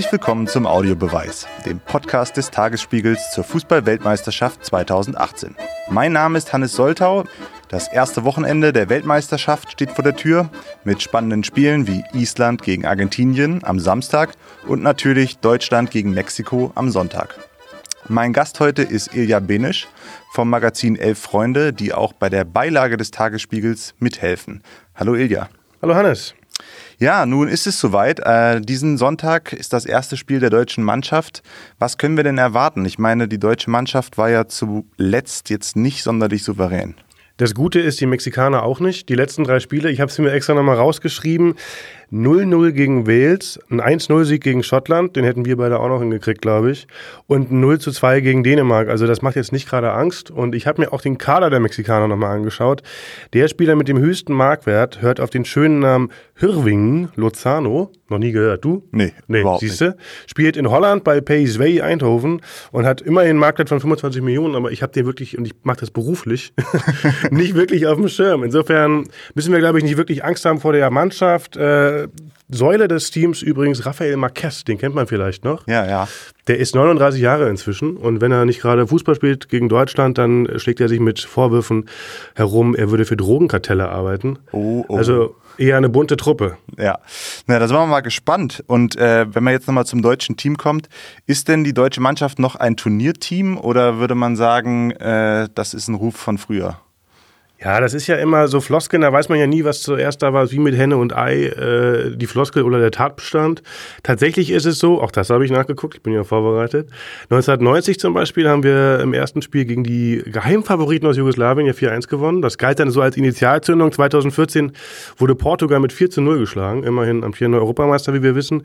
Herzlich willkommen zum Audiobeweis, dem Podcast des Tagesspiegels zur Fußball-Weltmeisterschaft 2018. Mein Name ist Hannes Soltau. Das erste Wochenende der Weltmeisterschaft steht vor der Tür mit spannenden Spielen wie Island gegen Argentinien am Samstag und natürlich Deutschland gegen Mexiko am Sonntag. Mein Gast heute ist Ilja Benisch vom Magazin Elf Freunde, die auch bei der Beilage des Tagesspiegels mithelfen. Hallo Ilja. Hallo Hannes. Ja, nun ist es soweit. Äh, diesen Sonntag ist das erste Spiel der deutschen Mannschaft. Was können wir denn erwarten? Ich meine, die deutsche Mannschaft war ja zuletzt jetzt nicht sonderlich souverän. Das Gute ist, die Mexikaner auch nicht. Die letzten drei Spiele, ich habe es mir extra nochmal rausgeschrieben. 0-0 gegen Wales, ein 1-0-Sieg gegen Schottland, den hätten wir beide auch noch hingekriegt, glaube ich. Und ein 0-2 gegen Dänemark. Also das macht jetzt nicht gerade Angst. Und ich habe mir auch den Kader der Mexikaner nochmal angeschaut. Der Spieler mit dem höchsten Marktwert hört auf den schönen Namen Hirvingen Lozano. Noch nie gehört, du? Nee, nee siehste? Spielt in Holland bei PSV Eindhoven und hat immerhin einen Marktwert von 25 Millionen, aber ich habe den wirklich, und ich mache das beruflich, nicht wirklich auf dem Schirm. Insofern müssen wir, glaube ich, nicht wirklich Angst haben vor der Mannschaft. Äh, Säule des Teams übrigens Rafael Marquez, den kennt man vielleicht noch. Ja, ja. Der ist 39 Jahre inzwischen und wenn er nicht gerade Fußball spielt gegen Deutschland, dann schlägt er sich mit Vorwürfen herum, er würde für Drogenkartelle arbeiten. Oh, oh. Also eher eine bunte Truppe. Ja, na, da sind wir mal gespannt. Und äh, wenn man jetzt nochmal zum deutschen Team kommt, ist denn die deutsche Mannschaft noch ein Turnierteam oder würde man sagen, äh, das ist ein Ruf von früher? Ja, das ist ja immer so Floskeln, da weiß man ja nie, was zuerst da war, wie mit Henne und Ei, äh, die Floskel oder der Tatbestand. Tatsächlich ist es so, auch das habe ich nachgeguckt, ich bin ja vorbereitet. 1990 zum Beispiel haben wir im ersten Spiel gegen die Geheimfavoriten aus Jugoslawien ja 4-1 gewonnen. Das galt dann so als Initialzündung. 2014 wurde Portugal mit 4 0 geschlagen, immerhin am 4. Europameister, wie wir wissen.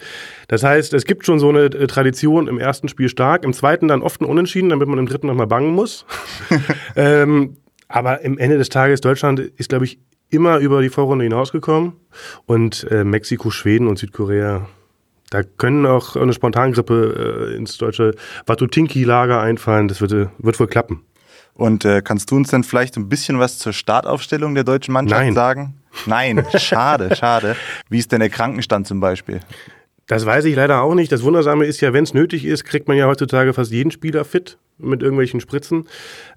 Das heißt, es gibt schon so eine äh, Tradition im ersten Spiel stark, im zweiten dann oft ein Unentschieden, damit man im dritten nochmal bangen muss. ähm, aber im Ende des Tages, Deutschland ist, glaube ich, immer über die Vorrunde hinausgekommen. Und äh, Mexiko, Schweden und Südkorea, da können auch eine Spontangrippe äh, ins deutsche Watutinki-Lager einfallen. Das wird, äh, wird wohl klappen. Und äh, kannst du uns denn vielleicht ein bisschen was zur Startaufstellung der deutschen Mannschaft Nein. sagen? Nein, schade, schade. Wie ist denn der Krankenstand zum Beispiel? Das weiß ich leider auch nicht. Das Wundersame ist ja, wenn es nötig ist, kriegt man ja heutzutage fast jeden Spieler fit mit irgendwelchen Spritzen.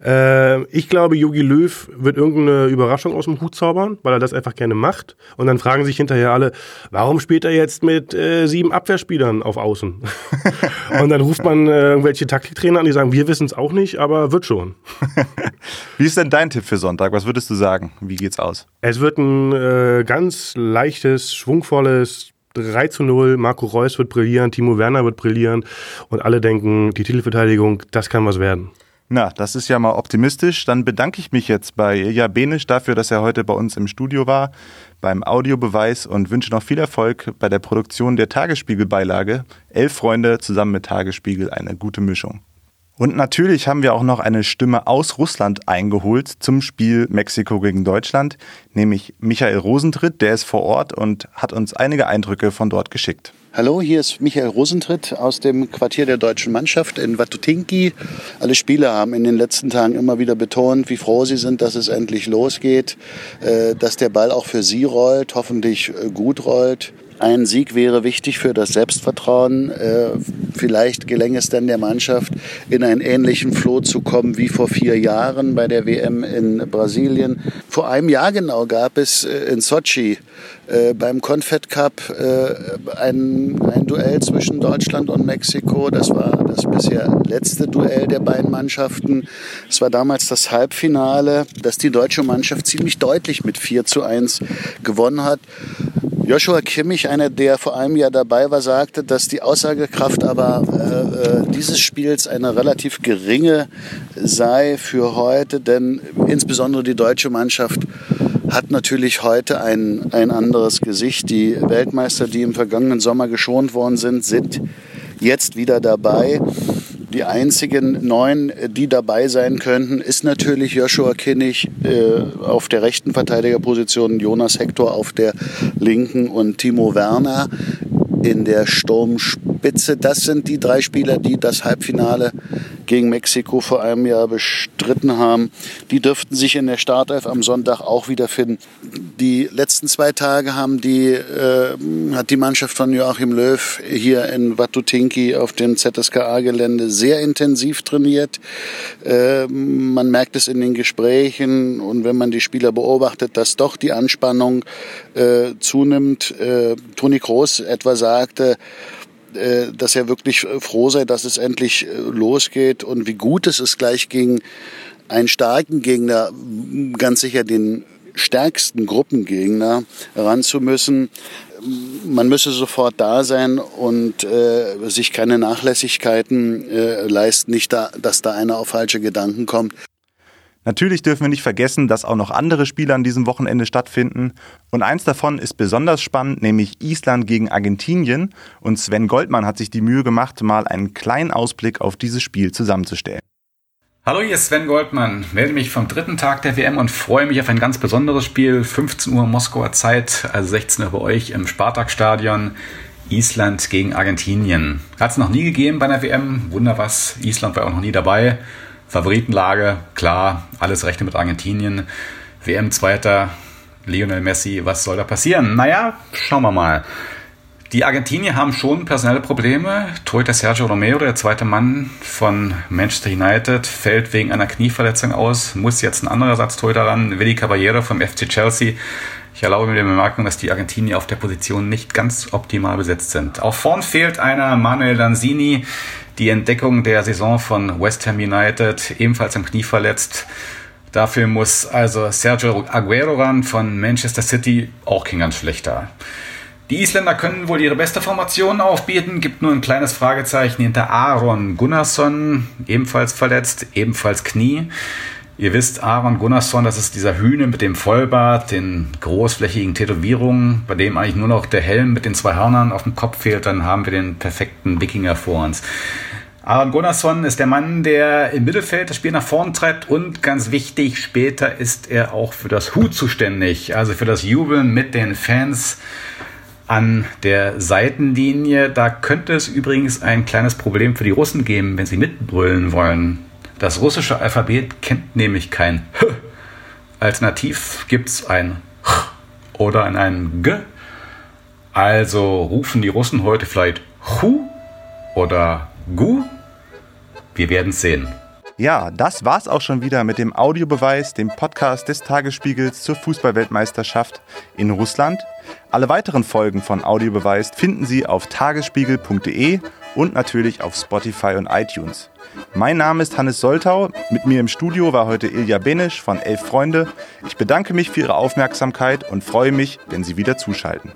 Äh, ich glaube, Yogi Löw wird irgendeine Überraschung aus dem Hut zaubern, weil er das einfach gerne macht. Und dann fragen sich hinterher alle, warum spielt er jetzt mit äh, sieben Abwehrspielern auf Außen? und dann ruft man äh, irgendwelche Taktiktrainer an, die sagen, wir wissen es auch nicht, aber wird schon. Wie ist denn dein Tipp für Sonntag? Was würdest du sagen? Wie geht's aus? Es wird ein äh, ganz leichtes, schwungvolles 3 zu 0, Marco Reus wird brillieren, Timo Werner wird brillieren und alle denken, die Titelverteidigung, das kann was werden. Na, das ist ja mal optimistisch. Dann bedanke ich mich jetzt bei Ilja Benisch dafür, dass er heute bei uns im Studio war, beim Audiobeweis und wünsche noch viel Erfolg bei der Produktion der Tagesspiegel-Beilage. Elf Freunde zusammen mit Tagesspiegel, eine gute Mischung. Und natürlich haben wir auch noch eine Stimme aus Russland eingeholt zum Spiel Mexiko gegen Deutschland, nämlich Michael Rosentritt, der ist vor Ort und hat uns einige Eindrücke von dort geschickt. Hallo, hier ist Michael Rosentritt aus dem Quartier der deutschen Mannschaft in Watutinki. Alle Spieler haben in den letzten Tagen immer wieder betont, wie froh sie sind, dass es endlich losgeht, äh, dass der Ball auch für sie rollt, hoffentlich äh, gut rollt. Ein Sieg wäre wichtig für das Selbstvertrauen. Äh, vielleicht gelänge es dann der Mannschaft, in einen ähnlichen Floh zu kommen wie vor vier Jahren bei der WM in Brasilien. Vor einem Jahr genau gab es äh, in Sochi äh, beim Confed Cup ein, ein Duell zwischen Deutschland und Mexiko. Das war das bisher letzte Duell der beiden Mannschaften. Es war damals das Halbfinale, das die deutsche Mannschaft ziemlich deutlich mit 4 zu 1 gewonnen hat. Joshua Kimmich, einer, der vor einem Jahr dabei war, sagte, dass die Aussagekraft aber äh, äh, dieses Spiels eine relativ geringe sei für heute, denn insbesondere die deutsche Mannschaft hat natürlich heute ein, ein anderes Gesicht. Die Weltmeister, die im vergangenen Sommer geschont worden sind, sind jetzt wieder dabei. Die einzigen neun, die dabei sein könnten, ist natürlich Joshua Kinnich äh, auf der rechten Verteidigerposition, Jonas Hector auf der linken und Timo Werner in der Sturmspitze. Das sind die drei Spieler, die das Halbfinale gegen Mexiko vor einem Jahr bestritten haben. Die dürften sich in der Startelf am Sonntag auch wiederfinden. Die letzten zwei Tage haben die, äh, hat die Mannschaft von Joachim Löw hier in Watutinki auf dem ZSKA-Gelände sehr intensiv trainiert. Äh, man merkt es in den Gesprächen und wenn man die Spieler beobachtet, dass doch die Anspannung äh, zunimmt. Äh, Toni Kroos etwa sagte, dass er wirklich froh sei, dass es endlich äh, losgeht und wie gut es ist gleich gegen einen starken Gegner, ganz sicher den stärksten Gruppengegner ran zu müssen. Man müsse sofort da sein und äh, sich keine Nachlässigkeiten äh, leisten, nicht da, dass da einer auf falsche Gedanken kommt. Natürlich dürfen wir nicht vergessen, dass auch noch andere Spiele an diesem Wochenende stattfinden. Und eins davon ist besonders spannend, nämlich Island gegen Argentinien. Und Sven Goldmann hat sich die Mühe gemacht, mal einen kleinen Ausblick auf dieses Spiel zusammenzustellen. Hallo, hier ist Sven Goldmann. Melde mich vom dritten Tag der WM und freue mich auf ein ganz besonderes Spiel. 15 Uhr Moskauer Zeit, also 16 Uhr bei euch im Spartakstadion. Island gegen Argentinien. Hat es noch nie gegeben bei einer WM. Wunder was. Island war auch noch nie dabei. Favoritenlage, klar, alles Rechte mit Argentinien. WM-Zweiter, Lionel Messi, was soll da passieren? Naja, schauen wir mal. Die Argentinier haben schon personelle Probleme. Torhüter Sergio Romero, der zweite Mann von Manchester United, fällt wegen einer Knieverletzung aus, muss jetzt ein anderer Ersatztorhüter ran, Willi Caballero vom FC Chelsea. Ich erlaube mir die Bemerkung, dass die Argentinier auf der Position nicht ganz optimal besetzt sind. Auch vorn fehlt einer, Manuel Lanzini, die Entdeckung der Saison von West Ham United, ebenfalls am Knie verletzt. Dafür muss also Sergio Aguero ran von Manchester City, auch kein ganz schlechter. Die Isländer können wohl ihre beste Formation aufbieten, gibt nur ein kleines Fragezeichen hinter Aaron Gunnarsson, ebenfalls verletzt, ebenfalls Knie. Ihr wisst, Aaron Gunnarsson, das ist dieser Hühne mit dem Vollbart, den großflächigen Tätowierungen, bei dem eigentlich nur noch der Helm mit den zwei Hörnern auf dem Kopf fehlt, dann haben wir den perfekten Wikinger vor uns. Aaron Gunnarsson ist der Mann, der im Mittelfeld das Spiel nach vorn treibt und ganz wichtig, später ist er auch für das Hut zuständig, also für das Jubeln mit den Fans an der Seitenlinie. Da könnte es übrigens ein kleines Problem für die Russen geben, wenn sie mitbrüllen wollen. Das russische Alphabet kennt nämlich kein H. Alternativ gibt es ein Ch oder ein G. Also rufen die Russen heute vielleicht Hu oder Gu? Wir werden sehen. Ja, das war's auch schon wieder mit dem Audiobeweis, dem Podcast des Tagesspiegels zur Fußballweltmeisterschaft in Russland. Alle weiteren Folgen von Audiobeweis finden Sie auf tagesspiegel.de und natürlich auf Spotify und iTunes. Mein Name ist Hannes Soltau. Mit mir im Studio war heute Ilja Benisch von Elf Freunde. Ich bedanke mich für Ihre Aufmerksamkeit und freue mich, wenn Sie wieder zuschalten.